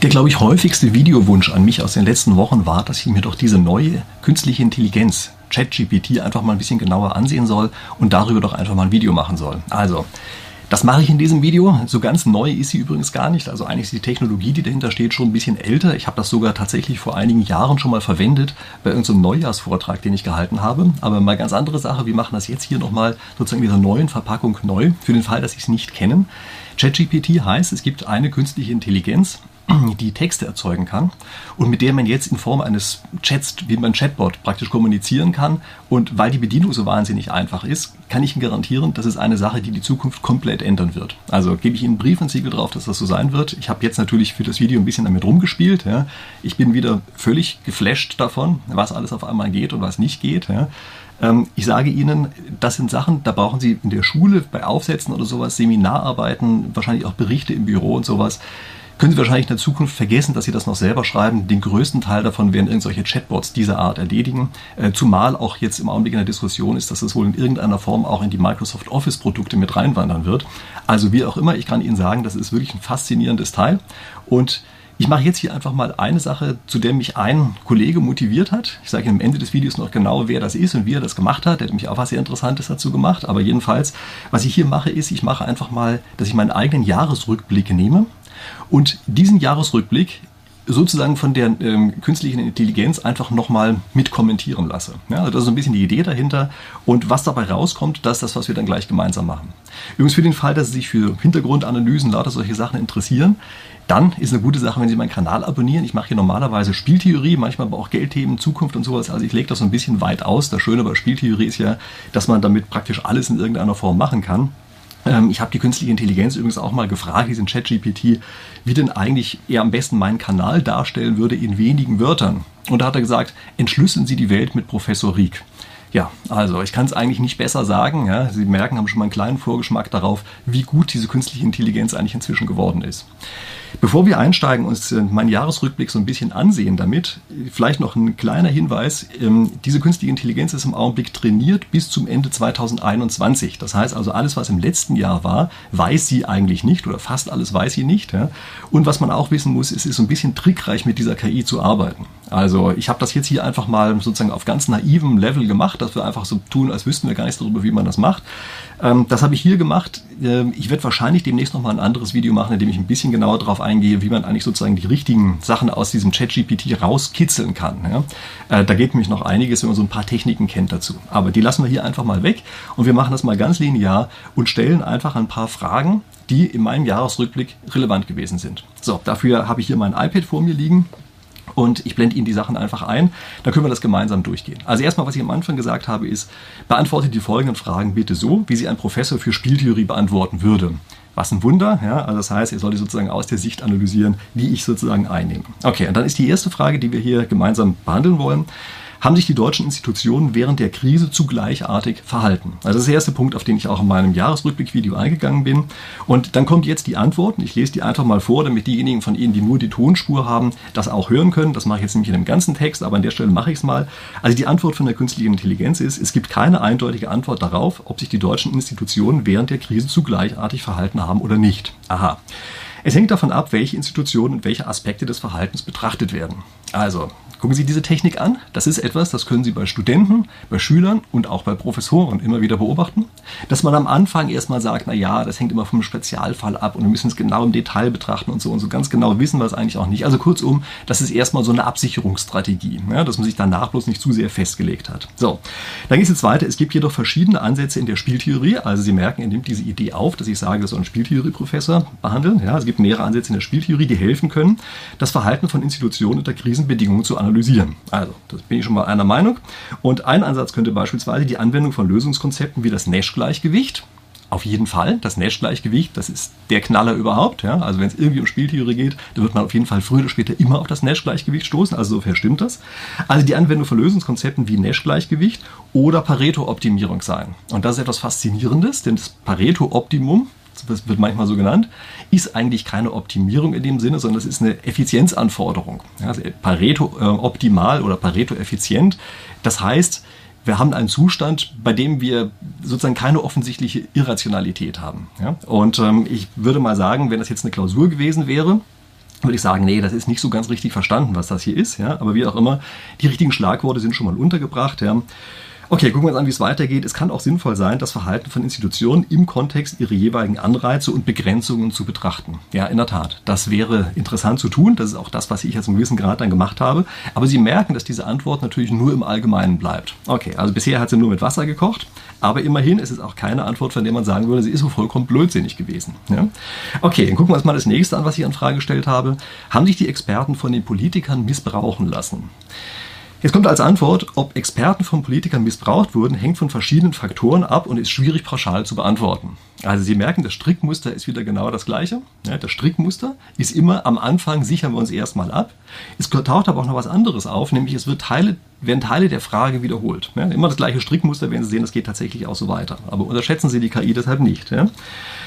Der, glaube ich, häufigste Videowunsch an mich aus den letzten Wochen war, dass ich mir doch diese neue künstliche Intelligenz, ChatGPT, einfach mal ein bisschen genauer ansehen soll und darüber doch einfach mal ein Video machen soll. Also, das mache ich in diesem Video. So ganz neu ist sie übrigens gar nicht. Also eigentlich ist die Technologie, die dahinter steht, schon ein bisschen älter. Ich habe das sogar tatsächlich vor einigen Jahren schon mal verwendet bei irgendeinem Neujahrsvortrag, den ich gehalten habe. Aber mal ganz andere Sache. Wir machen das jetzt hier nochmal sozusagen in dieser neuen Verpackung neu, für den Fall, dass Sie es nicht kennen. ChatGPT heißt, es gibt eine künstliche Intelligenz, die Texte erzeugen kann und mit der man jetzt in Form eines Chats, wie man Chatbot praktisch kommunizieren kann. Und weil die Bedienung so wahnsinnig einfach ist, kann ich Ihnen garantieren, das ist eine Sache, die die Zukunft komplett ändern wird. Also gebe ich Ihnen einen Brief und Siegel drauf, dass das so sein wird. Ich habe jetzt natürlich für das Video ein bisschen damit rumgespielt. Ja. Ich bin wieder völlig geflasht davon, was alles auf einmal geht und was nicht geht. Ja. Ähm, ich sage Ihnen, das sind Sachen, da brauchen Sie in der Schule bei Aufsätzen oder sowas, Seminararbeiten, wahrscheinlich auch Berichte im Büro und sowas können Sie wahrscheinlich in der Zukunft vergessen, dass Sie das noch selber schreiben. Den größten Teil davon werden irgendwelche Chatbots dieser Art erledigen. Äh, zumal auch jetzt im Augenblick in der Diskussion ist, dass es wohl in irgendeiner Form auch in die Microsoft Office Produkte mit reinwandern wird. Also wie auch immer, ich kann Ihnen sagen, das ist wirklich ein faszinierendes Teil. Und ich mache jetzt hier einfach mal eine Sache, zu der mich ein Kollege motiviert hat. Ich sage Ihnen am Ende des Videos noch genau, wer das ist und wie er das gemacht hat. Der hat mich auch was sehr Interessantes dazu gemacht. Aber jedenfalls, was ich hier mache, ist, ich mache einfach mal, dass ich meinen eigenen Jahresrückblick nehme und diesen Jahresrückblick sozusagen von der ähm, künstlichen Intelligenz einfach nochmal mit kommentieren lasse. Ja, also das ist so ein bisschen die Idee dahinter. Und was dabei rauskommt, das ist das, was wir dann gleich gemeinsam machen. Übrigens für den Fall, dass Sie sich für Hintergrundanalysen, lauter solche Sachen interessieren, dann ist eine gute Sache, wenn Sie meinen Kanal abonnieren. Ich mache hier normalerweise Spieltheorie, manchmal aber auch Geldthemen, Zukunft und sowas. Also ich lege das so ein bisschen weit aus. Das Schöne bei Spieltheorie ist ja, dass man damit praktisch alles in irgendeiner Form machen kann. Ähm, ich habe die künstliche Intelligenz übrigens auch mal gefragt, diesen ChatGPT, wie denn eigentlich er am besten meinen Kanal darstellen würde in wenigen Wörtern. Und da hat er gesagt, entschlüsseln Sie die Welt mit Professor Rieck. Ja, also ich kann es eigentlich nicht besser sagen. Ja. Sie merken, haben schon mal einen kleinen Vorgeschmack darauf, wie gut diese künstliche Intelligenz eigentlich inzwischen geworden ist. Bevor wir einsteigen und uns äh, meinen Jahresrückblick so ein bisschen ansehen damit, vielleicht noch ein kleiner Hinweis. Ähm, diese künstliche Intelligenz ist im Augenblick trainiert bis zum Ende 2021. Das heißt also, alles, was im letzten Jahr war, weiß sie eigentlich nicht oder fast alles weiß sie nicht. Und was man auch wissen muss, es ist so ein bisschen trickreich, mit dieser KI zu arbeiten. Also ich habe das jetzt hier einfach mal sozusagen auf ganz naivem Level gemacht, dass wir einfach so tun, als wüssten wir gar nichts darüber, wie man das macht. Ähm, das habe ich hier gemacht. Ähm, ich werde wahrscheinlich demnächst noch mal ein anderes Video machen, in dem ich ein bisschen genauer darauf eingehe, wie man eigentlich sozusagen die richtigen Sachen aus diesem ChatGPT rauskitzeln kann. Ja? Äh, da geht nämlich noch einiges, wenn man so ein paar Techniken kennt dazu. Aber die lassen wir hier einfach mal weg und wir machen das mal ganz linear und stellen einfach ein paar Fragen, die in meinem Jahresrückblick relevant gewesen sind. So, dafür habe ich hier mein iPad vor mir liegen und ich blende Ihnen die Sachen einfach ein. Da können wir das gemeinsam durchgehen. Also erstmal, was ich am Anfang gesagt habe, ist, beantworte die folgenden Fragen bitte so, wie sie ein Professor für Spieltheorie beantworten würde. Was ein Wunder, ja, also das heißt, ihr solltet sozusagen aus der Sicht analysieren, die ich sozusagen einnehme. Okay, und dann ist die erste Frage, die wir hier gemeinsam behandeln wollen haben sich die deutschen Institutionen während der Krise zugleichartig verhalten? Also das ist der erste Punkt, auf den ich auch in meinem Jahresrückblickvideo eingegangen bin. Und dann kommt jetzt die Antwort. Ich lese die einfach mal vor, damit diejenigen von Ihnen, die nur die Tonspur haben, das auch hören können. Das mache ich jetzt nämlich in dem ganzen Text, aber an der Stelle mache ich es mal. Also die Antwort von der künstlichen Intelligenz ist, es gibt keine eindeutige Antwort darauf, ob sich die deutschen Institutionen während der Krise zugleichartig verhalten haben oder nicht. Aha. Es hängt davon ab, welche Institutionen und welche Aspekte des Verhaltens betrachtet werden. Also, Gucken Sie diese Technik an. Das ist etwas, das können Sie bei Studenten, bei Schülern und auch bei Professoren immer wieder beobachten. Dass man am Anfang erstmal sagt, na ja, das hängt immer vom Spezialfall ab und wir müssen es genau im Detail betrachten und so und so ganz genau wissen wir es eigentlich auch nicht. Also kurzum, das ist erstmal so eine Absicherungsstrategie, ja, dass man sich danach bloß nicht zu sehr festgelegt hat. So, dann geht es jetzt weiter. Es gibt jedoch verschiedene Ansätze in der Spieltheorie. Also Sie merken, er nimmt diese Idee auf, dass ich sage, das soll ein Spieltheorie-Professor behandeln. Ja, es gibt mehrere Ansätze in der Spieltheorie, die helfen können, das Verhalten von Institutionen unter Krisenbedingungen zu analysieren analysieren. Also, das bin ich schon mal einer Meinung. Und ein Ansatz könnte beispielsweise die Anwendung von Lösungskonzepten wie das Nash-Gleichgewicht auf jeden Fall. Das Nash-Gleichgewicht, das ist der Knaller überhaupt. Ja? Also wenn es irgendwie um Spieltheorie geht, dann wird man auf jeden Fall früher oder später immer auf das Nash-Gleichgewicht stoßen. Also sofern stimmt das. Also die Anwendung von Lösungskonzepten wie Nash-Gleichgewicht oder Pareto-Optimierung sein. Und das ist etwas Faszinierendes, denn das Pareto-Optimum, das wird manchmal so genannt, ist eigentlich keine Optimierung in dem Sinne, sondern es ist eine Effizienzanforderung. Also Pareto äh, optimal oder Pareto effizient. Das heißt, wir haben einen Zustand, bei dem wir sozusagen keine offensichtliche Irrationalität haben. Ja? Und ähm, ich würde mal sagen, wenn das jetzt eine Klausur gewesen wäre, würde ich sagen, nee, das ist nicht so ganz richtig verstanden, was das hier ist. Ja? Aber wie auch immer, die richtigen Schlagworte sind schon mal untergebracht. Ja? Okay, gucken wir uns an, wie es weitergeht. Es kann auch sinnvoll sein, das Verhalten von Institutionen im Kontext ihrer jeweiligen Anreize und Begrenzungen zu betrachten. Ja, in der Tat. Das wäre interessant zu tun. Das ist auch das, was ich jetzt im gewissen Grad dann gemacht habe. Aber Sie merken, dass diese Antwort natürlich nur im Allgemeinen bleibt. Okay, also bisher hat sie nur mit Wasser gekocht. Aber immerhin ist es auch keine Antwort, von der man sagen würde, sie ist so vollkommen blödsinnig gewesen. Ja? Okay, dann gucken wir uns mal das nächste an, was ich an Frage gestellt habe. Haben sich die Experten von den Politikern missbrauchen lassen? Jetzt kommt als Antwort, ob Experten von Politikern missbraucht wurden, hängt von verschiedenen Faktoren ab und ist schwierig pauschal zu beantworten. Also Sie merken, das Strickmuster ist wieder genau das gleiche. Das Strickmuster ist immer am Anfang sichern wir uns erstmal ab. Es taucht aber auch noch was anderes auf, nämlich es wird Teile, werden Teile der Frage wiederholt. Immer das gleiche Strickmuster, werden Sie sehen, das geht tatsächlich auch so weiter. Aber unterschätzen Sie die KI deshalb nicht.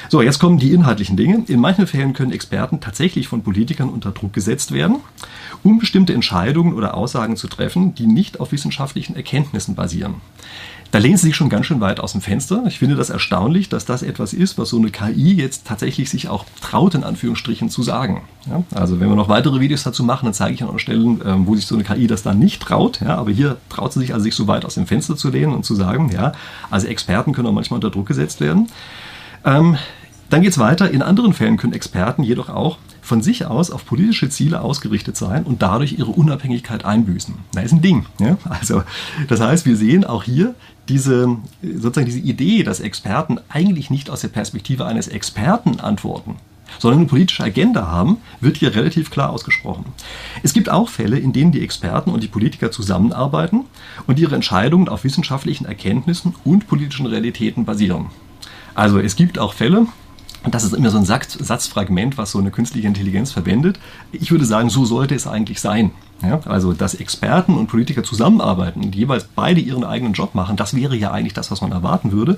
So, jetzt kommen die inhaltlichen Dinge. In manchen Fällen können Experten tatsächlich von Politikern unter Druck gesetzt werden, um bestimmte Entscheidungen oder Aussagen zu treffen, die nicht auf wissenschaftlichen Erkenntnissen basieren. Da lehnen Sie sich schon ganz schön weit aus dem Fenster. Ich finde das erstaunlich, dass das etwas ist, was so eine KI jetzt tatsächlich sich auch traut, in Anführungsstrichen zu sagen. Ja, also wenn wir noch weitere Videos dazu machen, dann zeige ich an Stellen, ähm, wo sich so eine KI das dann nicht traut. Ja, aber hier traut sie sich also sich so weit aus dem Fenster zu lehnen und zu sagen, ja, also Experten können auch manchmal unter Druck gesetzt werden. Ähm, dann geht es weiter. In anderen Fällen können Experten jedoch auch von sich aus auf politische Ziele ausgerichtet sein und dadurch ihre Unabhängigkeit einbüßen. Das ist ein Ding. Ja? Also, das heißt, wir sehen auch hier diese, sozusagen diese Idee, dass Experten eigentlich nicht aus der Perspektive eines Experten antworten, sondern eine politische Agenda haben, wird hier relativ klar ausgesprochen. Es gibt auch Fälle, in denen die Experten und die Politiker zusammenarbeiten und ihre Entscheidungen auf wissenschaftlichen Erkenntnissen und politischen Realitäten basieren. Also es gibt auch Fälle, und das ist immer so ein Satzfragment, was so eine künstliche Intelligenz verwendet. Ich würde sagen, so sollte es eigentlich sein. Ja, also, dass Experten und Politiker zusammenarbeiten und jeweils beide ihren eigenen Job machen, das wäre ja eigentlich das, was man erwarten würde.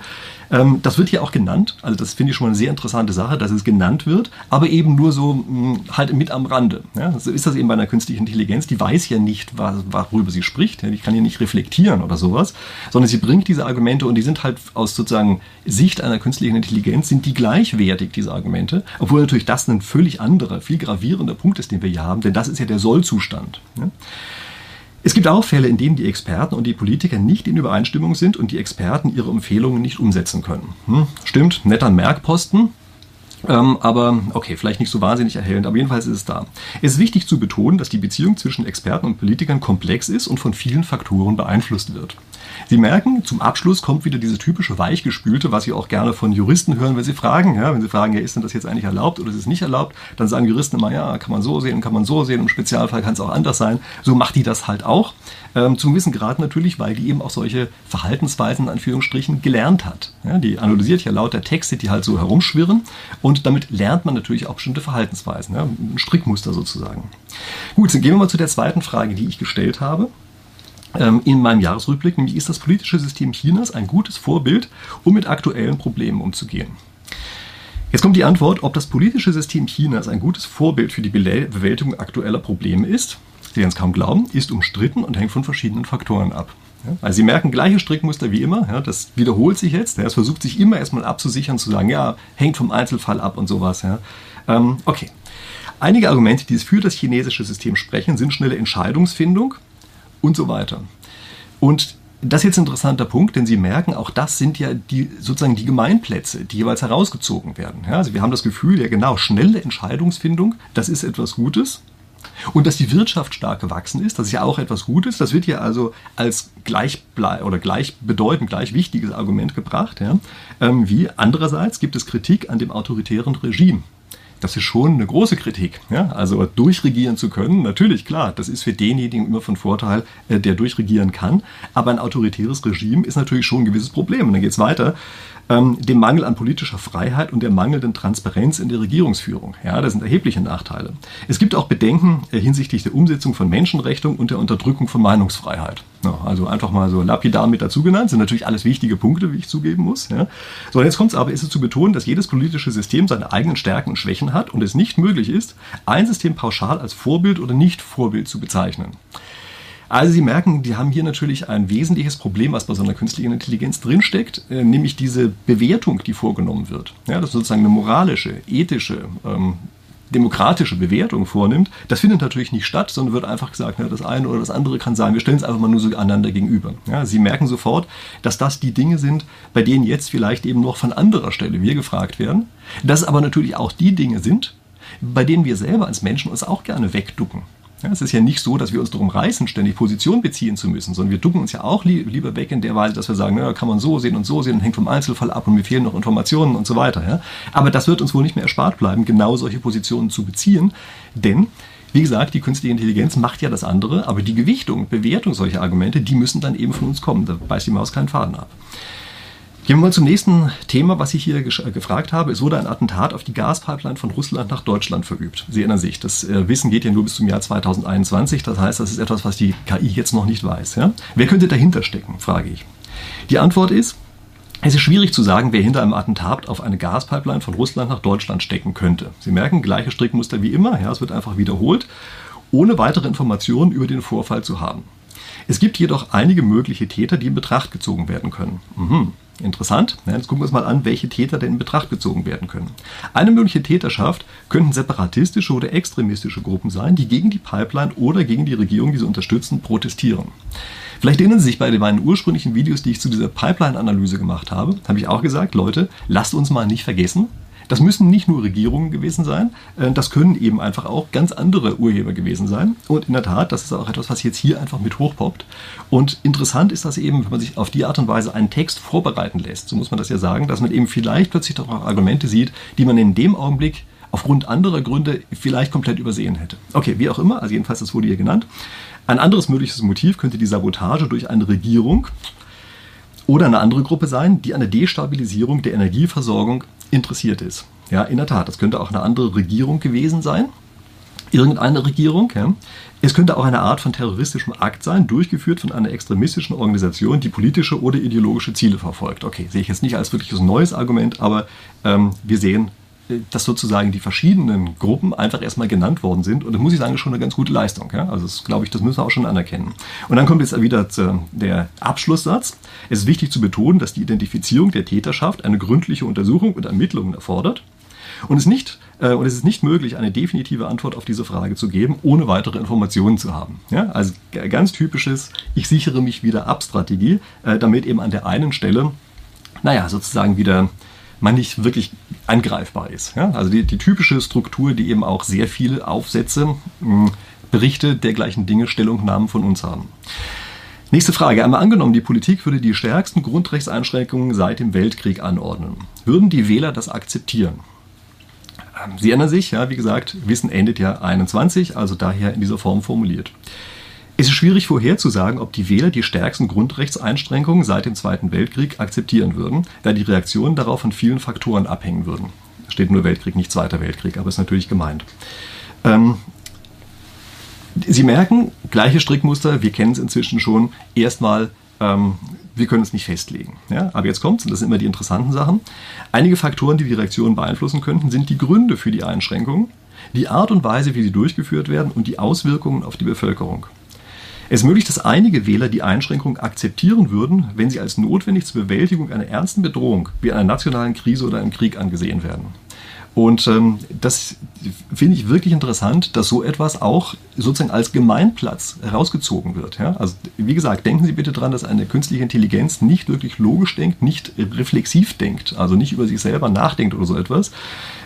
Ähm, das wird hier auch genannt. Also, das finde ich schon mal eine sehr interessante Sache, dass es genannt wird, aber eben nur so mh, hm, halt mit am Rande. Ja, so ist das eben bei einer künstlichen Intelligenz. Die weiß ja nicht, was, worüber sie spricht. Die kann ja nicht reflektieren oder sowas, sondern sie bringt diese Argumente und die sind halt aus sozusagen Sicht einer künstlichen Intelligenz sind die gleichwertig, diese Argumente, obwohl natürlich das ein völlig anderer, viel gravierender Punkt ist, den wir hier haben, denn das ist ja der Sollzustand. Es gibt auch Fälle, in denen die Experten und die Politiker nicht in Übereinstimmung sind und die Experten ihre Empfehlungen nicht umsetzen können. Hm, stimmt, netter Merkposten, ähm, aber okay, vielleicht nicht so wahnsinnig erhellend, aber jedenfalls ist es da. Es ist wichtig zu betonen, dass die Beziehung zwischen Experten und Politikern komplex ist und von vielen Faktoren beeinflusst wird. Sie merken, zum Abschluss kommt wieder diese typische Weichgespülte, was Sie auch gerne von Juristen hören, wenn Sie fragen. Ja, wenn Sie fragen, ja, ist denn das jetzt eigentlich erlaubt oder ist es nicht erlaubt, dann sagen Juristen immer, ja, kann man so sehen, kann man so sehen, im Spezialfall kann es auch anders sein. So macht die das halt auch. Ähm, zum gewissen Grad natürlich, weil die eben auch solche Verhaltensweisen in Anführungsstrichen gelernt hat. Ja, die analysiert ja lauter Texte, die halt so herumschwirren und damit lernt man natürlich auch bestimmte Verhaltensweisen, ja, ein Strickmuster sozusagen. Gut, dann gehen wir mal zu der zweiten Frage, die ich gestellt habe ähm, in meinem Jahresrückblick, nämlich ist das politische System Chinas ein gutes Vorbild, um mit aktuellen Problemen umzugehen. Jetzt kommt die Antwort, ob das politische System Chinas ein gutes Vorbild für die Bewältigung aktueller Probleme ist. Sie werden es kaum glauben, ist umstritten und hängt von verschiedenen Faktoren ab. Ja, also Sie merken, gleiche Strickmuster wie immer, ja, das wiederholt sich jetzt. Ja, es versucht sich immer erstmal abzusichern, zu sagen, ja, hängt vom Einzelfall ab und sowas. Ähm, okay. Einige Argumente, die für das chinesische System sprechen, sind schnelle Entscheidungsfindung und so weiter. Und das ist jetzt ein interessanter Punkt, denn Sie merken, auch das sind ja die, sozusagen die Gemeinplätze, die jeweils herausgezogen werden. Also wir haben das Gefühl, ja genau, schnelle Entscheidungsfindung, das ist etwas Gutes. Und dass die Wirtschaft stark gewachsen ist, das ist ja auch etwas Gutes. Das wird ja also als gleich oder gleichbedeutend, gleich wichtiges Argument gebracht. Ja. Ähm, wie andererseits gibt es Kritik an dem autoritären Regime das ist schon eine große Kritik. Ja? Also durchregieren zu können, natürlich klar, das ist für denjenigen immer von Vorteil, äh, der durchregieren kann. Aber ein autoritäres Regime ist natürlich schon ein gewisses Problem. Und dann geht es weiter ähm, dem Mangel an politischer Freiheit und der mangelnden Transparenz in der Regierungsführung. Ja, das sind erhebliche Nachteile. Es gibt auch Bedenken äh, hinsichtlich der Umsetzung von Menschenrechten und der Unterdrückung von Meinungsfreiheit. Ja, also einfach mal so lapidar mit dazu genannt, sind natürlich alles wichtige Punkte, wie ich zugeben muss. Ja. So, jetzt kommt es aber, ist es zu betonen, dass jedes politische System seine eigenen Stärken und Schwächen hat und es nicht möglich ist, ein System pauschal als Vorbild oder nicht Vorbild zu bezeichnen. Also Sie merken, die haben hier natürlich ein wesentliches Problem, was bei so einer künstlichen Intelligenz drinsteckt, äh, nämlich diese Bewertung, die vorgenommen wird. Ja, das ist sozusagen eine moralische, ethische, ähm, demokratische Bewertung vornimmt, das findet natürlich nicht statt, sondern wird einfach gesagt, das eine oder das andere kann sein. Wir stellen es einfach mal nur so einander gegenüber. Ja, Sie merken sofort, dass das die Dinge sind, bei denen jetzt vielleicht eben noch von anderer Stelle wir gefragt werden. Dass es aber natürlich auch die Dinge sind, bei denen wir selber als Menschen uns auch gerne wegducken. Ja, es ist ja nicht so, dass wir uns darum reißen, ständig Position beziehen zu müssen, sondern wir ducken uns ja auch li lieber weg in der Weise, dass wir sagen, naja, kann man so sehen und so sehen und hängt vom Einzelfall ab und mir fehlen noch Informationen und so weiter. Ja. Aber das wird uns wohl nicht mehr erspart bleiben, genau solche Positionen zu beziehen, denn wie gesagt, die künstliche Intelligenz macht ja das andere, aber die Gewichtung, Bewertung solcher Argumente, die müssen dann eben von uns kommen. Da beißt die Maus keinen Faden ab. Gehen wir mal zum nächsten Thema, was ich hier äh, gefragt habe. Es wurde ein Attentat auf die Gaspipeline von Russland nach Deutschland verübt. Sie erinnern sich, das äh, Wissen geht ja nur bis zum Jahr 2021. Das heißt, das ist etwas, was die KI jetzt noch nicht weiß. Ja? Wer könnte dahinter stecken, frage ich. Die Antwort ist, es ist schwierig zu sagen, wer hinter einem Attentat auf eine Gaspipeline von Russland nach Deutschland stecken könnte. Sie merken, gleiche Strickmuster wie immer. Ja, es wird einfach wiederholt, ohne weitere Informationen über den Vorfall zu haben. Es gibt jedoch einige mögliche Täter, die in Betracht gezogen werden können. Mhm. Interessant. Ja, jetzt gucken wir uns mal an, welche Täter denn in Betracht gezogen werden können. Eine mögliche Täterschaft könnten separatistische oder extremistische Gruppen sein, die gegen die Pipeline oder gegen die Regierung, die sie unterstützen, protestieren. Vielleicht erinnern Sie sich bei meinen ursprünglichen Videos, die ich zu dieser Pipeline-Analyse gemacht habe, habe ich auch gesagt, Leute, lasst uns mal nicht vergessen, das müssen nicht nur Regierungen gewesen sein, äh, das können eben einfach auch ganz andere Urheber gewesen sein. Und in der Tat, das ist auch etwas, was jetzt hier einfach mit hochpoppt. Und interessant ist das eben, wenn man sich auf die Art und Weise einen Text vorbereiten lässt, so muss man das ja sagen, dass man eben vielleicht plötzlich doch auch Argumente sieht, die man in dem Augenblick aufgrund anderer Gründe vielleicht komplett übersehen hätte. Okay, wie auch immer, also jedenfalls, das wurde hier genannt. Ein anderes mögliches Motiv könnte die Sabotage durch eine Regierung oder eine andere Gruppe sein, die an der Destabilisierung der Energieversorgung interessiert ist. Ja, in der Tat, das könnte auch eine andere Regierung gewesen sein. Irgendeine Regierung. Ja. Es könnte auch eine Art von terroristischem Akt sein, durchgeführt von einer extremistischen Organisation, die politische oder ideologische Ziele verfolgt. Okay, sehe ich jetzt nicht als wirkliches neues Argument, aber ähm, wir sehen, dass sozusagen die verschiedenen Gruppen einfach erstmal genannt worden sind. Und das muss ich sagen, ist schon eine ganz gute Leistung. Ja? Also das glaube ich, das müssen wir auch schon anerkennen. Und dann kommt jetzt wieder der Abschlusssatz. Es ist wichtig zu betonen, dass die Identifizierung der Täterschaft eine gründliche Untersuchung und Ermittlungen erfordert. Und es, nicht, äh, und es ist nicht möglich, eine definitive Antwort auf diese Frage zu geben, ohne weitere Informationen zu haben. Ja? Also ganz typisches, ich sichere mich wieder ab Strategie, äh, damit eben an der einen Stelle, naja, sozusagen wieder man nicht wirklich angreifbar ist. Ja? Also die, die, typische Struktur, die eben auch sehr viele Aufsätze, mh, Berichte dergleichen Dinge, Stellungnahmen von uns haben. Nächste Frage. Einmal angenommen, die Politik würde die stärksten Grundrechtseinschränkungen seit dem Weltkrieg anordnen. Würden die Wähler das akzeptieren? Ähm, Sie erinnern sich, ja, wie gesagt, Wissen endet ja 21, also daher in dieser Form formuliert. Es ist schwierig vorherzusagen, ob die Wähler die stärksten Grundrechtseinschränkungen seit dem Zweiten Weltkrieg akzeptieren würden, da die Reaktionen darauf von vielen Faktoren abhängen würden. Steht nur Weltkrieg, nicht Zweiter Weltkrieg, aber ist natürlich gemeint. Ähm, Sie merken, gleiche Strickmuster, wir kennen es inzwischen schon. Erstmal, ähm, wir können es nicht festlegen. Ja? Aber jetzt kommt es, und das sind immer die interessanten Sachen. Einige Faktoren, die die Reaktion beeinflussen könnten, sind die Gründe für die Einschränkungen, die Art und Weise, wie sie durchgeführt werden und die Auswirkungen auf die Bevölkerung. Es ist möglich, dass einige Wähler die Einschränkung akzeptieren würden, wenn sie als notwendig zur Bewältigung einer ernsten Bedrohung wie einer nationalen Krise oder einem Krieg angesehen werden. Und ähm, das finde ich wirklich interessant, dass so etwas auch sozusagen als Gemeinplatz herausgezogen wird. Ja? Also wie gesagt, denken Sie bitte daran, dass eine künstliche Intelligenz nicht wirklich logisch denkt, nicht reflexiv denkt, also nicht über sich selber nachdenkt oder so etwas,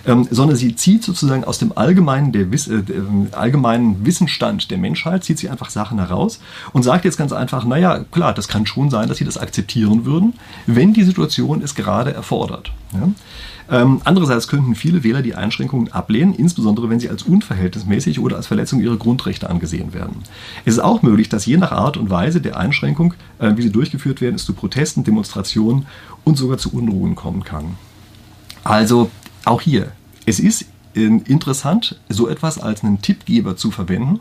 ähm, sondern sie zieht sozusagen aus dem allgemeinen, der Wiss äh, ähm, allgemeinen Wissensstand der Menschheit, zieht sie einfach Sachen heraus und sagt jetzt ganz einfach, naja, klar, das kann schon sein, dass sie das akzeptieren würden, wenn die Situation es gerade erfordert. Ja? Ähm, andererseits könnten viele Wähler die Einschränkungen ablehnen, insbesondere wenn sie als unverhältnismäßig oder als Verletzung ihrer Grundrechte angesehen werden. Es ist auch möglich, dass je nach Art und Weise der Einschränkung, äh, wie sie durchgeführt werden, es zu Protesten, Demonstrationen und sogar zu Unruhen kommen kann. Also auch hier, es ist äh, interessant, so etwas als einen Tippgeber zu verwenden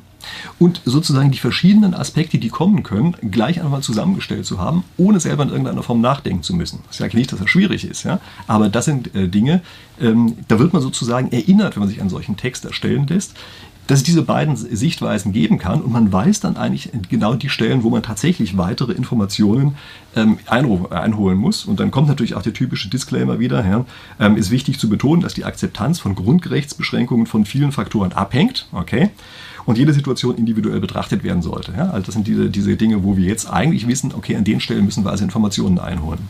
und sozusagen die verschiedenen Aspekte, die kommen können, gleich einmal zusammengestellt zu haben, ohne selber in irgendeiner Form nachdenken zu müssen. Ich sage nicht, dass das schwierig ist, ja? aber das sind äh, Dinge, ähm, da wird man sozusagen erinnert, wenn man sich einen solchen Text erstellen lässt, dass es diese beiden Sichtweisen geben kann und man weiß dann eigentlich genau die Stellen, wo man tatsächlich weitere Informationen ähm, einholen muss. Und dann kommt natürlich auch der typische Disclaimer wieder. Ja, ähm, ist wichtig zu betonen, dass die Akzeptanz von Grundrechtsbeschränkungen von vielen Faktoren abhängt. Okay und jede Situation individuell betrachtet werden sollte. Ja? Also das sind diese, diese Dinge, wo wir jetzt eigentlich wissen, okay, an den Stellen müssen wir also Informationen einholen.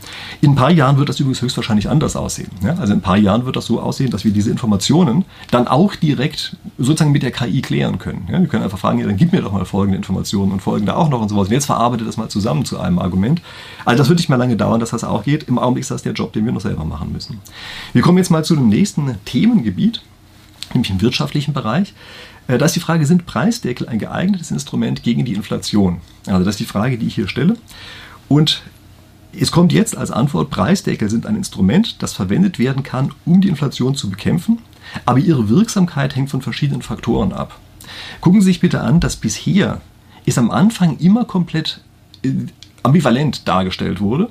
In ein paar Jahren wird das übrigens höchstwahrscheinlich anders aussehen. Ja? Also in ein paar Jahren wird das so aussehen, dass wir diese Informationen dann auch direkt sozusagen mit der KI klären können. Ja? Wir können einfach fragen, ja, dann gib mir doch mal folgende Informationen und folgende auch noch und sowas. Und jetzt verarbeitet das mal zusammen zu einem Argument. Also das wird nicht mehr lange dauern, dass das auch geht. Im Augenblick ist das der Job, den wir noch selber machen müssen. Wir kommen jetzt mal zu dem nächsten Themengebiet, nämlich im wirtschaftlichen Bereich. Äh, da ist die Frage, sind Preisdeckel ein geeignetes Instrument gegen die Inflation? Also das ist die Frage, die ich hier stelle. Und es kommt jetzt als Antwort, Preisdeckel sind ein Instrument, das verwendet werden kann, um die Inflation zu bekämpfen, aber ihre Wirksamkeit hängt von verschiedenen Faktoren ab. Gucken Sie sich bitte an, dass bisher es am Anfang immer komplett äh, ambivalent dargestellt wurde.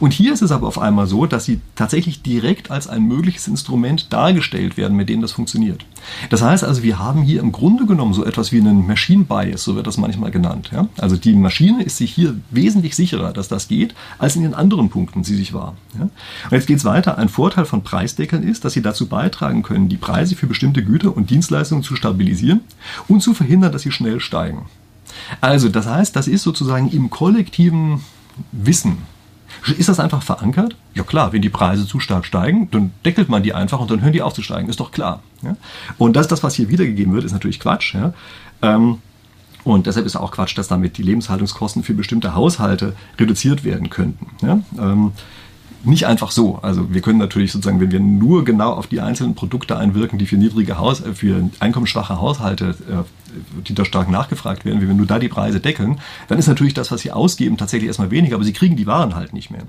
Und hier ist es aber auf einmal so, dass sie tatsächlich direkt als ein mögliches Instrument dargestellt werden, mit dem das funktioniert. Das heißt also, wir haben hier im Grunde genommen so etwas wie einen Machine Bias, so wird das manchmal genannt. Ja? Also die Maschine ist sich hier wesentlich sicherer, dass das geht, als in den anderen Punkten sie sich war. Ja? Und jetzt geht es weiter. Ein Vorteil von Preisdeckeln ist, dass sie dazu beitragen können, die Preise für bestimmte Güter und Dienstleistungen zu stabilisieren und zu verhindern, dass sie schnell steigen. Also das heißt, das ist sozusagen im kollektiven Wissen ist das einfach verankert? Ja klar, wenn die Preise zu stark steigen, dann deckelt man die einfach und dann hören die auf zu steigen. Ist doch klar. Ja? Und das, das, was hier wiedergegeben wird, ist natürlich Quatsch. Ja? Ähm, und deshalb ist auch Quatsch, dass damit die Lebenshaltungskosten für bestimmte Haushalte reduziert werden könnten. Ja? Ähm, nicht einfach so. Also wir können natürlich sozusagen, wenn wir nur genau auf die einzelnen Produkte einwirken, die für niedrige Haus, äh, für einkommensschwache Haushalte, äh, die da stark nachgefragt werden, wenn wir nur da die Preise deckeln, dann ist natürlich das, was sie ausgeben, tatsächlich erstmal weniger, aber sie kriegen die Waren halt nicht mehr.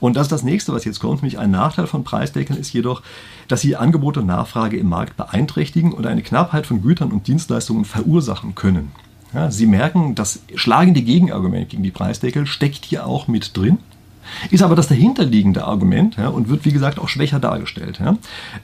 Und das ist das nächste, was jetzt kommt, nämlich ein Nachteil von Preisdeckeln ist jedoch, dass sie Angebot und Nachfrage im Markt beeinträchtigen und eine Knappheit von Gütern und Dienstleistungen verursachen können. Ja, sie merken, das schlagende Gegenargument gegen die Preisdeckel steckt hier auch mit drin. Ist aber das dahinterliegende Argument ja, und wird, wie gesagt, auch schwächer dargestellt. Ja.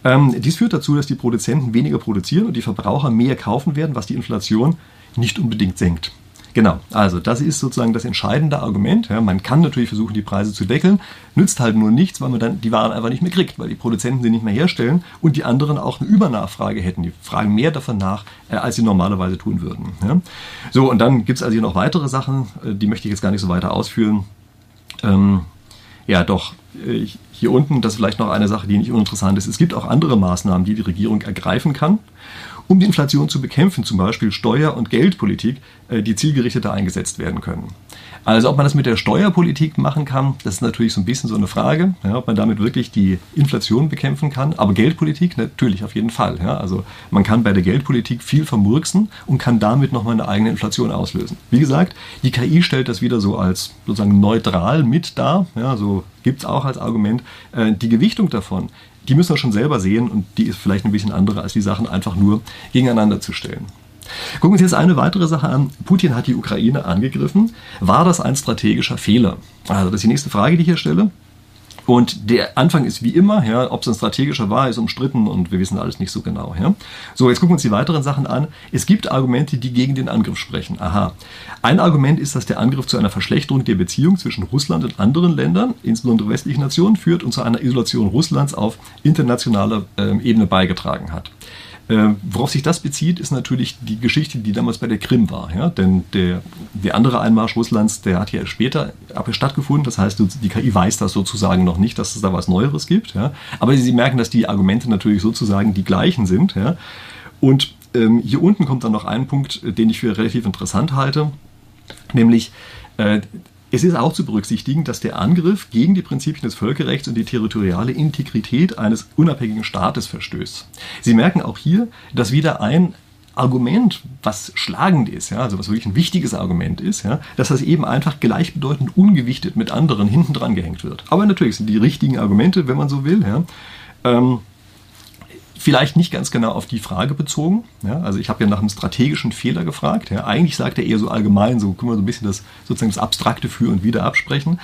Ähm, dies führt dazu, dass die Produzenten weniger produzieren und die Verbraucher mehr kaufen werden, was die Inflation nicht unbedingt senkt. Genau, also das ist sozusagen das entscheidende Argument. Ja, man kann natürlich versuchen, die Preise zu deckeln, nützt halt nur nichts, weil man dann die Waren einfach nicht mehr kriegt, weil die Produzenten sie nicht mehr herstellen und die anderen auch eine Übernachfrage hätten. Die fragen mehr davon nach, äh, als sie normalerweise tun würden. Ja. So, und dann gibt es also hier noch weitere Sachen, äh, die möchte ich jetzt gar nicht so weiter ausführen. Ähm, ja, doch, äh, hier unten, das ist vielleicht noch eine Sache, die nicht uninteressant ist. Es gibt auch andere Maßnahmen, die die Regierung ergreifen kann um die Inflation zu bekämpfen, zum Beispiel Steuer- und Geldpolitik, äh, die zielgerichteter eingesetzt werden können. Also ob man das mit der Steuerpolitik machen kann, das ist natürlich so ein bisschen so eine Frage, ja, ob man damit wirklich die Inflation bekämpfen kann. Aber Geldpolitik natürlich auf jeden Fall. Ja. Also man kann bei der Geldpolitik viel vermurksen und kann damit nochmal eine eigene Inflation auslösen. Wie gesagt, die KI stellt das wieder so als sozusagen neutral mit dar. Ja, so gibt es auch als Argument. Äh, die Gewichtung davon die müssen wir schon selber sehen und die ist vielleicht ein bisschen andere, als die Sachen einfach nur gegeneinander zu stellen. Gucken wir uns jetzt eine weitere Sache an. Putin hat die Ukraine angegriffen. War das ein strategischer Fehler? Also das ist die nächste Frage, die ich hier stelle. Und der Anfang ist wie immer, ja, ob es ein strategischer war, ist umstritten und wir wissen alles nicht so genau. Ja. So, jetzt gucken wir uns die weiteren Sachen an. Es gibt Argumente, die gegen den Angriff sprechen. Aha. Ein Argument ist, dass der Angriff zu einer Verschlechterung der Beziehung zwischen Russland und anderen Ländern, insbesondere westlichen Nationen, führt und zu einer Isolation Russlands auf internationaler äh, Ebene beigetragen hat. Äh, worauf sich das bezieht, ist natürlich die Geschichte, die damals bei der Krim war. Ja? Denn der, der andere Einmarsch Russlands, der hat ja später stattgefunden. Das heißt, die KI weiß das sozusagen noch nicht, dass es da was Neueres gibt. Ja? Aber sie merken, dass die Argumente natürlich sozusagen die gleichen sind. Ja? Und ähm, hier unten kommt dann noch ein Punkt, den ich für relativ interessant halte, nämlich äh, es ist auch zu berücksichtigen, dass der Angriff gegen die Prinzipien des Völkerrechts und die territoriale Integrität eines unabhängigen Staates verstößt. Sie merken auch hier, dass wieder ein Argument, was schlagend ist, ja, also was wirklich ein wichtiges Argument ist, ja, dass das eben einfach gleichbedeutend ungewichtet mit anderen hinten dran gehängt wird. Aber natürlich sind die richtigen Argumente, wenn man so will. Ja. Ähm, vielleicht nicht ganz genau auf die Frage bezogen. Ja, also ich habe ja nach einem strategischen Fehler gefragt. Ja, eigentlich sagt er eher so allgemein, so können wir so ein bisschen das sozusagen das Abstrakte für und wieder absprechen.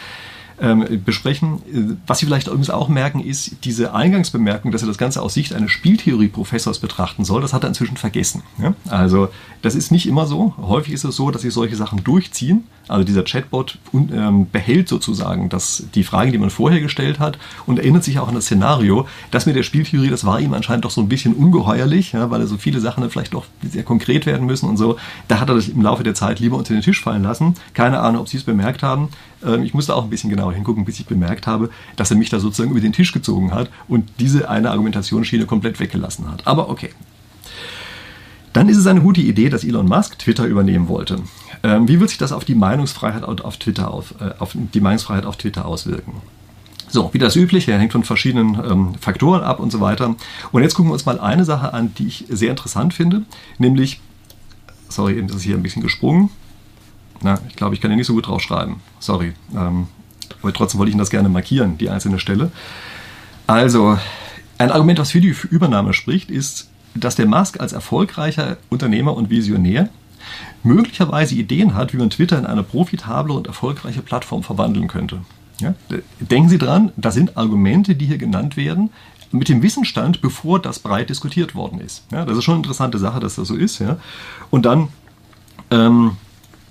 Ähm, besprechen. Was Sie vielleicht übrigens auch merken, ist diese Eingangsbemerkung, dass er das Ganze aus Sicht eines Spieltheorie-Professors betrachten soll. Das hat er inzwischen vergessen. Ja? Also das ist nicht immer so. Häufig ist es so, dass sich solche Sachen durchziehen. Also dieser Chatbot ähm, behält sozusagen das, die Fragen, die man vorher gestellt hat und erinnert sich auch an das Szenario. Das mit der Spieltheorie, das war ihm anscheinend doch so ein bisschen ungeheuerlich, ja, weil er so viele Sachen vielleicht doch sehr konkret werden müssen und so. Da hat er das im Laufe der Zeit lieber unter den Tisch fallen lassen. Keine Ahnung, ob Sie es bemerkt haben. Ähm, ich musste auch ein bisschen genauer hingucken, bis ich bemerkt habe, dass er mich da sozusagen über den Tisch gezogen hat und diese eine Argumentationsschiene komplett weggelassen hat. Aber okay. Dann ist es eine gute Idee, dass Elon Musk Twitter übernehmen wollte. Ähm, wie wird sich das auf die Meinungsfreiheit auf Twitter auf, äh, auf die Meinungsfreiheit auf Twitter auswirken? So, wie das übliche, hängt von verschiedenen ähm, Faktoren ab und so weiter. Und jetzt gucken wir uns mal eine Sache an, die ich sehr interessant finde, nämlich, sorry, das ist hier ein bisschen gesprungen. Na, ich glaube, ich kann hier nicht so gut draufschreiben. Sorry. Ähm, aber trotzdem wollte ich Ihnen das gerne markieren, die einzelne Stelle. Also, ein Argument, was für die Übernahme spricht, ist, dass der Musk als erfolgreicher Unternehmer und Visionär möglicherweise Ideen hat, wie man Twitter in eine profitable und erfolgreiche Plattform verwandeln könnte. Ja? Denken Sie dran, das sind Argumente, die hier genannt werden, mit dem Wissenstand, bevor das breit diskutiert worden ist. Ja, das ist schon eine interessante Sache, dass das so ist. Ja. Und dann ähm,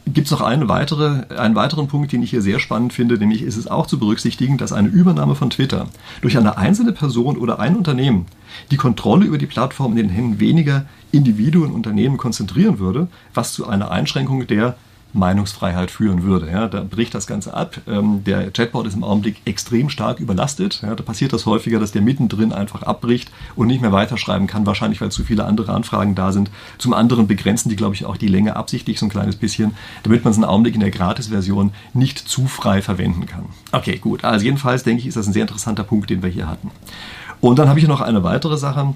gibt es noch eine weitere, einen weiteren Punkt, den ich hier sehr spannend finde, nämlich ist es auch zu berücksichtigen, dass eine Übernahme von Twitter durch eine einzelne Person oder ein Unternehmen die Kontrolle über die Plattform in den Händen weniger Individuen und Unternehmen konzentrieren würde, was zu einer Einschränkung der Meinungsfreiheit führen würde. Ja, da bricht das Ganze ab. Ähm, der Chatbot ist im Augenblick extrem stark überlastet. Ja, da passiert das häufiger, dass der mittendrin einfach abbricht und nicht mehr weiterschreiben kann, wahrscheinlich weil zu viele andere Anfragen da sind. Zum anderen begrenzen die, glaube ich, auch die Länge absichtlich so ein kleines bisschen, damit man es im Augenblick in der Gratis-Version nicht zu frei verwenden kann. Okay, gut. Also jedenfalls denke ich, ist das ein sehr interessanter Punkt, den wir hier hatten. Und dann habe ich noch eine weitere Sache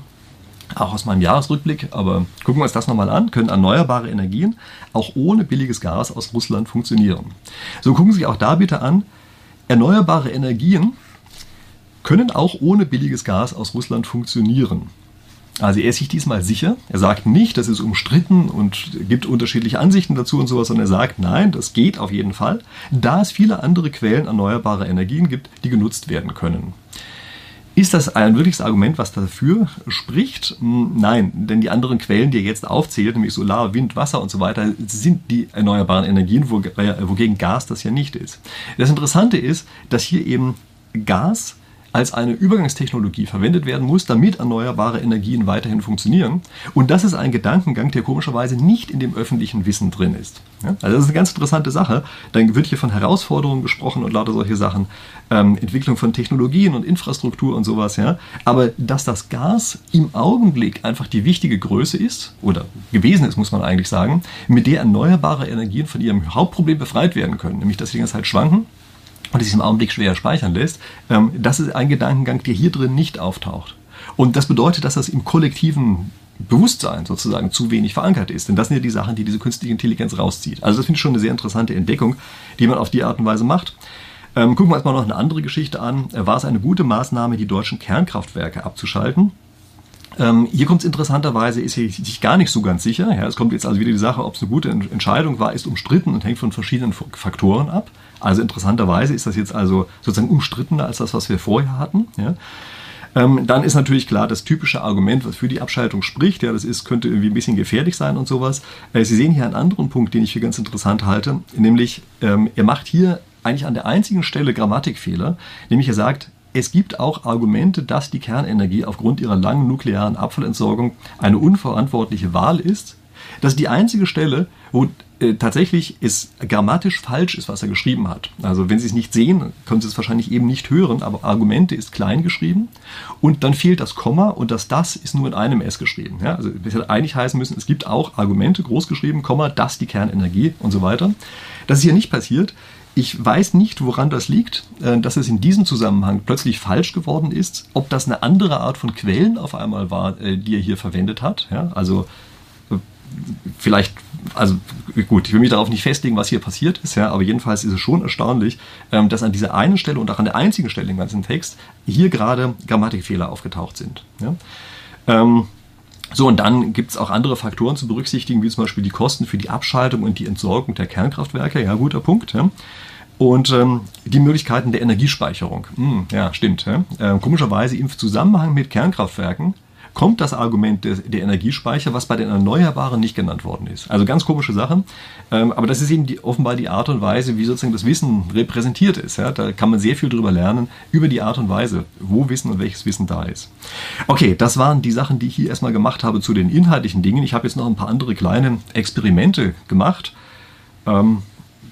auch aus meinem Jahresrückblick, aber gucken wir uns das nochmal an, können erneuerbare Energien auch ohne billiges Gas aus Russland funktionieren. So gucken Sie sich auch da bitte an, erneuerbare Energien können auch ohne billiges Gas aus Russland funktionieren. Also er ist sich diesmal sicher. Er sagt nicht, das ist umstritten und gibt unterschiedliche Ansichten dazu und sowas, sondern er sagt, nein, das geht auf jeden Fall, da es viele andere Quellen erneuerbarer Energien gibt, die genutzt werden können. Ist das ein wirkliches Argument, was dafür spricht? Hm, nein, denn die anderen Quellen, die er jetzt aufzählt, nämlich Solar, Wind, Wasser und so weiter, sind die erneuerbaren Energien, wogegen Gas das ja nicht ist. Das Interessante ist, dass hier eben Gas als eine Übergangstechnologie verwendet werden muss, damit erneuerbare Energien weiterhin funktionieren. Und das ist ein Gedankengang, der komischerweise nicht in dem öffentlichen Wissen drin ist. Ja? Also das ist eine ganz interessante Sache. Dann wird hier von Herausforderungen gesprochen und lauter solche Sachen, ähm, Entwicklung von Technologien und Infrastruktur und sowas. Ja? Aber dass das Gas im Augenblick einfach die wichtige Größe ist, oder gewesen ist, muss man eigentlich sagen, mit der erneuerbare Energien von ihrem Hauptproblem befreit werden können, nämlich dass sie die ganze Zeit schwanken und es sich im Augenblick schwer speichern lässt, ähm, das ist ein Gedankengang, der hier drin nicht auftaucht. Und das bedeutet, dass das im kollektiven Bewusstsein sozusagen zu wenig verankert ist. Denn das sind ja die Sachen, die diese künstliche Intelligenz rauszieht. Also das finde ich schon eine sehr interessante Entdeckung, die man auf die Art und Weise macht. Ähm, gucken wir uns mal noch eine andere Geschichte an. War es eine gute Maßnahme, die deutschen Kernkraftwerke abzuschalten? Ähm, hier kommt es interessanterweise, ist sich gar nicht so ganz sicher. Ja, es kommt jetzt also wieder die Sache, ob es eine gute Entscheidung war, ist umstritten und hängt von verschiedenen Faktoren ab. Also interessanterweise ist das jetzt also sozusagen umstrittener als das, was wir vorher hatten. Ja. Ähm, dann ist natürlich klar, das typische Argument, was für die Abschaltung spricht, ja, das ist, könnte irgendwie ein bisschen gefährlich sein und sowas. Äh, Sie sehen hier einen anderen Punkt, den ich für ganz interessant halte, nämlich ähm, er macht hier eigentlich an der einzigen Stelle Grammatikfehler, nämlich er sagt, es gibt auch Argumente, dass die Kernenergie aufgrund ihrer langen nuklearen Abfallentsorgung eine unverantwortliche Wahl ist. Das ist die einzige Stelle, wo äh, tatsächlich es grammatisch falsch ist, was er geschrieben hat. Also wenn Sie es nicht sehen, können Sie es wahrscheinlich eben nicht hören, aber Argumente ist klein geschrieben und dann fehlt das Komma und das das ist nur in einem S geschrieben. Ja, also das hätte eigentlich heißen müssen, es gibt auch Argumente groß geschrieben, Komma, das die Kernenergie und so weiter. Das ist hier nicht passiert. Ich weiß nicht, woran das liegt, äh, dass es in diesem Zusammenhang plötzlich falsch geworden ist. Ob das eine andere Art von Quellen auf einmal war, äh, die er hier verwendet hat. Ja, also äh, vielleicht, also gut, ich will mich darauf nicht festlegen, was hier passiert ist, ja, aber jedenfalls ist es schon erstaunlich, ähm, dass an dieser einen Stelle und auch an der einzigen Stelle im ganzen Text hier gerade Grammatikfehler aufgetaucht sind. Ja. Ähm, so, und dann gibt es auch andere Faktoren zu berücksichtigen, wie zum Beispiel die Kosten für die Abschaltung und die Entsorgung der Kernkraftwerke. Ja, guter Punkt. Ja. Und ähm, die Möglichkeiten der Energiespeicherung. Hm, ja, stimmt. Ja? Äh, komischerweise im Zusammenhang mit Kernkraftwerken kommt das Argument der, der, Energiespeicher, was bei den Erneuerbaren nicht genannt worden ist. Also ganz komische Sache. Ähm, aber das ist eben die, offenbar die Art und Weise, wie sozusagen das Wissen repräsentiert ist. Ja? Da kann man sehr viel drüber lernen, über die Art und Weise, wo Wissen und welches Wissen da ist. Okay, das waren die Sachen, die ich hier erstmal gemacht habe zu den inhaltlichen Dingen. Ich habe jetzt noch ein paar andere kleine Experimente gemacht. Ähm,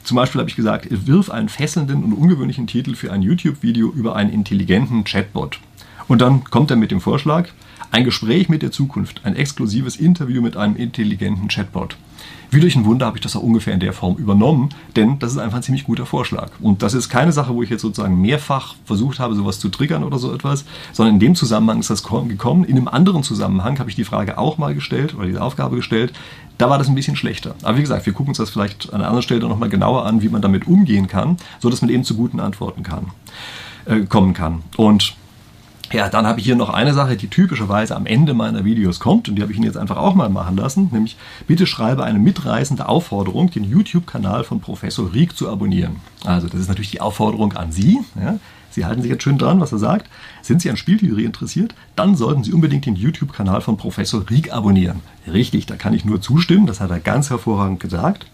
zum Beispiel habe ich gesagt, wirf einen fesselnden und ungewöhnlichen Titel für ein YouTube-Video über einen intelligenten Chatbot. Und dann kommt er mit dem Vorschlag, ein Gespräch mit der Zukunft, ein exklusives Interview mit einem intelligenten Chatbot. Wie durch ein Wunder habe ich das auch ungefähr in der Form übernommen, denn das ist einfach ein ziemlich guter Vorschlag. Und das ist keine Sache, wo ich jetzt sozusagen mehrfach versucht habe, sowas zu triggern oder so etwas, sondern in dem Zusammenhang ist das gekommen. In einem anderen Zusammenhang habe ich die Frage auch mal gestellt oder diese Aufgabe gestellt. Da war das ein bisschen schlechter. Aber wie gesagt, wir gucken uns das vielleicht an einer anderen Stelle nochmal genauer an, wie man damit umgehen kann, so dass man eben zu guten Antworten kann, äh, kommen kann. Und ja, dann habe ich hier noch eine Sache, die typischerweise am Ende meiner Videos kommt und die habe ich Ihnen jetzt einfach auch mal machen lassen, nämlich bitte schreibe eine mitreißende Aufforderung, den YouTube-Kanal von Professor Rieck zu abonnieren. Also das ist natürlich die Aufforderung an Sie. Ja. Sie halten sich jetzt schön dran, was er sagt. Sind Sie an Spieltheorie interessiert? Dann sollten Sie unbedingt den YouTube-Kanal von Professor Rieck abonnieren. Richtig, da kann ich nur zustimmen, das hat er ganz hervorragend gesagt.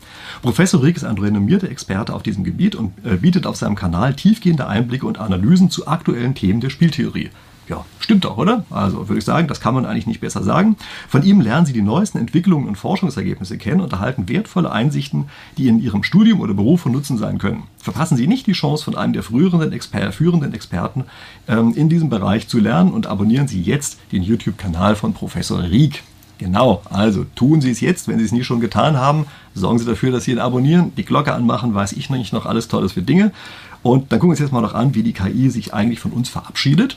Professor Rieck ist ein renommierter Experte auf diesem Gebiet und äh, bietet auf seinem Kanal tiefgehende Einblicke und Analysen zu aktuellen Themen der Spieltheorie. Ja, stimmt doch, oder? Also würde ich sagen, das kann man eigentlich nicht besser sagen. Von ihm lernen Sie die neuesten Entwicklungen und Forschungsergebnisse kennen und erhalten wertvolle Einsichten, die in Ihrem Studium oder Beruf von Nutzen sein können. Verpassen Sie nicht die Chance, von einem der früheren Exper führenden Experten ähm, in diesem Bereich zu lernen und abonnieren Sie jetzt den YouTube-Kanal von Professor Rieck. Genau, also tun Sie es jetzt, wenn Sie es nie schon getan haben. Sorgen Sie dafür, dass Sie ihn abonnieren, die Glocke anmachen, weiß ich nicht noch alles Tolles für Dinge. Und dann gucken wir uns jetzt mal noch an, wie die KI sich eigentlich von uns verabschiedet.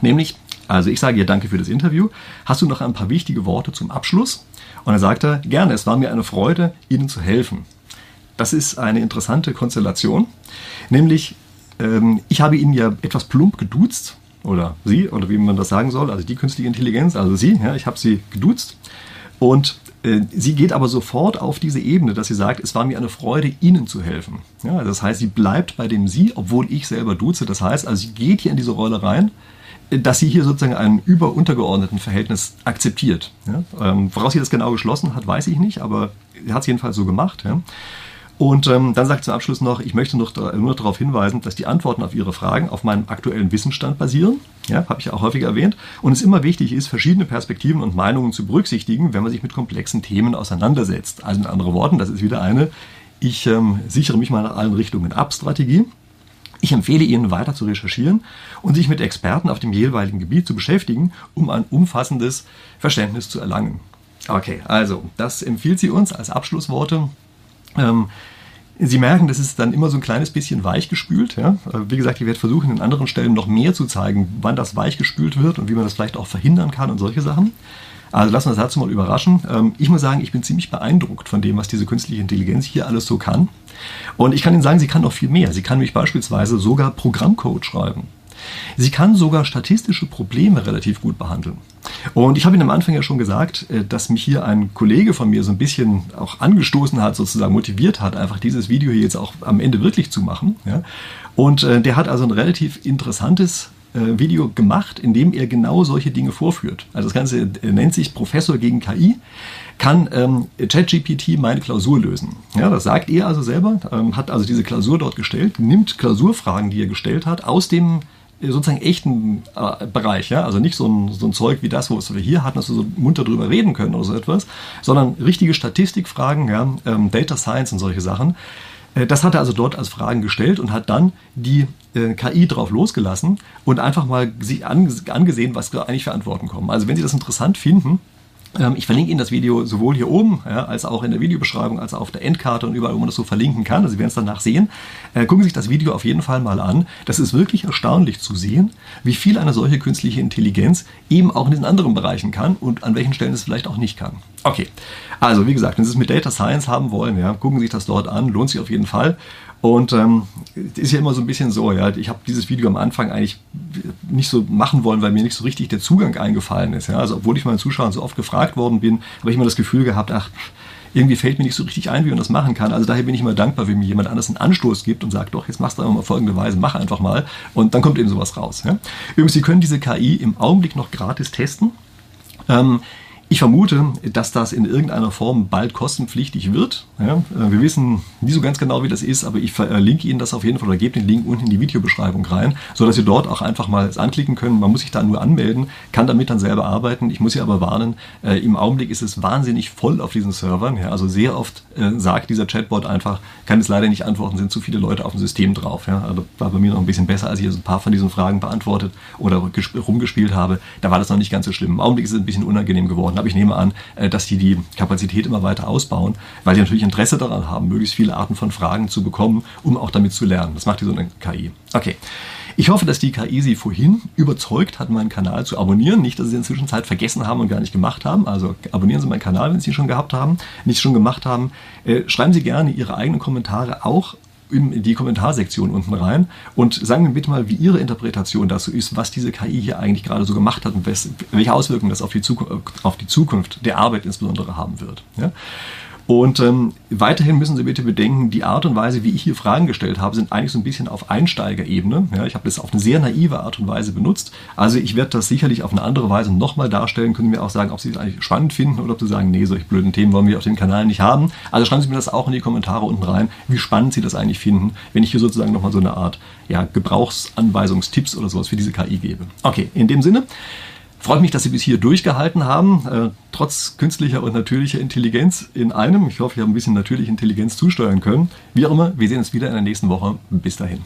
Nämlich, also ich sage dir danke für das Interview. Hast du noch ein paar wichtige Worte zum Abschluss? Und er sagte, gerne, es war mir eine Freude, Ihnen zu helfen. Das ist eine interessante Konstellation. Nämlich, ähm, ich habe ihn ja etwas plump geduzt, oder sie, oder wie man das sagen soll, also die künstliche Intelligenz, also sie, ja, ich habe sie geduzt. Und äh, sie geht aber sofort auf diese Ebene, dass sie sagt, es war mir eine Freude, Ihnen zu helfen. Ja, das heißt, sie bleibt bei dem Sie, obwohl ich selber duze. Das heißt, also sie geht hier in diese Rolle rein dass sie hier sozusagen ein über-untergeordneten Verhältnis akzeptiert. Ja? Ähm, woraus sie das genau geschlossen hat, weiß ich nicht, aber sie hat es jedenfalls so gemacht. Ja? Und ähm, dann sagt sie zum Abschluss noch, ich möchte noch, nur darauf hinweisen, dass die Antworten auf Ihre Fragen auf meinem aktuellen Wissensstand basieren. Ja, habe ich auch häufiger erwähnt. Und es immer wichtig ist, verschiedene Perspektiven und Meinungen zu berücksichtigen, wenn man sich mit komplexen Themen auseinandersetzt. Also mit anderen Worten, das ist wieder eine, ich ähm, sichere mich mal nach allen Richtungen ab Strategie. Ich empfehle Ihnen weiter zu recherchieren und sich mit Experten auf dem jeweiligen Gebiet zu beschäftigen, um ein umfassendes Verständnis zu erlangen. Okay, also das empfiehlt sie uns als Abschlussworte. Ähm, Sie merken, das ist dann immer so ein kleines bisschen weichgespült. Ja? Äh, wie gesagt, ich werde versuchen, in anderen Stellen noch mehr zu zeigen, wann das weichgespült wird und wie man das vielleicht auch verhindern kann und solche Sachen. Also lassen wir uns dazu mal überraschen. Ähm, ich muss sagen, ich bin ziemlich beeindruckt von dem, was diese künstliche Intelligenz hier alles so kann. Und ich kann Ihnen sagen, sie kann noch viel mehr. Sie kann mich beispielsweise sogar Programmcode schreiben. Sie kann sogar statistische Probleme relativ gut behandeln. Und ich habe Ihnen am Anfang ja schon gesagt, äh, dass mich hier ein Kollege von mir so ein bisschen auch angestoßen hat, sozusagen motiviert hat, einfach dieses Video hier jetzt auch am Ende wirklich zu machen. Und äh, der hat also ein relativ interessantes Video gemacht, in dem er genau solche Dinge vorführt. Also das Ganze äh, nennt sich Professor gegen KI. Kann ähm, ChatGPT meine Klausur lösen? Ja, das sagt er also selber, ähm, hat also diese Klausur dort gestellt, nimmt Klausurfragen, die er gestellt hat, aus dem äh, sozusagen echten äh, Bereich, ja, also nicht so ein, so ein Zeug wie das, wo wir hier hatten, dass wir so munter drüber reden können oder so etwas, sondern richtige Statistikfragen, ja, ähm, Data Science und solche Sachen. Äh, das hat er also dort als Fragen gestellt und hat dann die äh, KI drauf losgelassen und einfach mal sich angesehen, was eigentlich für Antworten kommen. Also wenn Sie das interessant finden, ich verlinke Ihnen das Video sowohl hier oben ja, als auch in der Videobeschreibung, als auch auf der Endkarte und überall, wo man das so verlinken kann. Also Sie werden es danach sehen. Äh, gucken Sie sich das Video auf jeden Fall mal an. Das ist wirklich erstaunlich zu sehen, wie viel eine solche künstliche Intelligenz eben auch in diesen anderen Bereichen kann und an welchen Stellen es vielleicht auch nicht kann. Okay, also wie gesagt, wenn Sie es mit Data Science haben wollen, ja, gucken Sie sich das dort an, lohnt sich auf jeden Fall. Und ähm, ist ja immer so ein bisschen so, ja, ich habe dieses Video am Anfang eigentlich nicht so machen wollen, weil mir nicht so richtig der Zugang eingefallen ist. Ja. Also obwohl ich meinen Zuschauern so oft gefragt worden bin, habe ich immer das Gefühl gehabt, ach, irgendwie fällt mir nicht so richtig ein, wie man das machen kann. Also daher bin ich immer dankbar, wenn mir jemand anders einen Anstoß gibt und sagt, doch, jetzt machst du einfach mal folgende Weise, mach einfach mal. Und dann kommt eben sowas raus. Ja? Übrigens, Sie können diese KI im Augenblick noch gratis testen. Ähm, ich vermute, dass das in irgendeiner Form bald kostenpflichtig wird. Ja, äh, wir wissen nie so ganz genau, wie das ist, aber ich verlinke Ihnen das auf jeden Fall oder gebe den Link unten in die Videobeschreibung rein, sodass Sie dort auch einfach mal anklicken können. Man muss sich da nur anmelden, kann damit dann selber arbeiten. Ich muss Sie aber warnen, äh, im Augenblick ist es wahnsinnig voll auf diesen Servern. Ja, also sehr oft äh, sagt dieser Chatbot einfach, kann es leider nicht antworten, sind zu viele Leute auf dem System drauf. Ja, also war bei mir noch ein bisschen besser, als ich ein paar von diesen Fragen beantwortet oder rumgespielt habe. Da war das noch nicht ganz so schlimm. Im Augenblick ist es ein bisschen unangenehm geworden geworden. Aber ich nehme an, äh, dass die die Kapazität immer weiter ausbauen, weil die natürlich Interesse daran haben, möglichst viele Arten von Fragen zu bekommen, um auch damit zu lernen. Das macht die so eine KI. Okay. Ich hoffe, dass die KI Sie vorhin überzeugt hat, meinen Kanal zu abonnieren. Nicht, dass Sie in der Zwischenzeit vergessen haben und gar nicht gemacht haben. Also abonnieren Sie meinen Kanal, wenn Sie ihn schon gehabt haben, nicht schon gemacht haben. Äh, schreiben Sie gerne Ihre eigenen Kommentare auch in die Kommentarsektion unten rein und sagen mir bitte mal, wie Ihre Interpretation dazu ist, was diese KI hier eigentlich gerade so gemacht hat und welche Auswirkungen das auf die, Zukunft, auf die Zukunft der Arbeit insbesondere haben wird. Ja? Und ähm, weiterhin müssen Sie bitte bedenken, die Art und Weise, wie ich hier Fragen gestellt habe, sind eigentlich so ein bisschen auf Einsteigerebene. Ja, ich habe das auf eine sehr naive Art und Weise benutzt. Also ich werde das sicherlich auf eine andere Weise nochmal darstellen. Können mir auch sagen, ob Sie es eigentlich spannend finden oder ob Sie sagen, nee, solche blöden Themen wollen wir auf dem Kanal nicht haben. Also schreiben Sie mir das auch in die Kommentare unten rein, wie spannend Sie das eigentlich finden, wenn ich hier sozusagen nochmal so eine Art ja, Gebrauchsanweisungstipps oder sowas für diese KI gebe. Okay, in dem Sinne. Freut mich, dass Sie bis hier durchgehalten haben, äh, trotz künstlicher und natürlicher Intelligenz in einem. Ich hoffe, Sie haben ein bisschen natürliche Intelligenz zusteuern können. Wie auch immer, wir sehen uns wieder in der nächsten Woche. Bis dahin.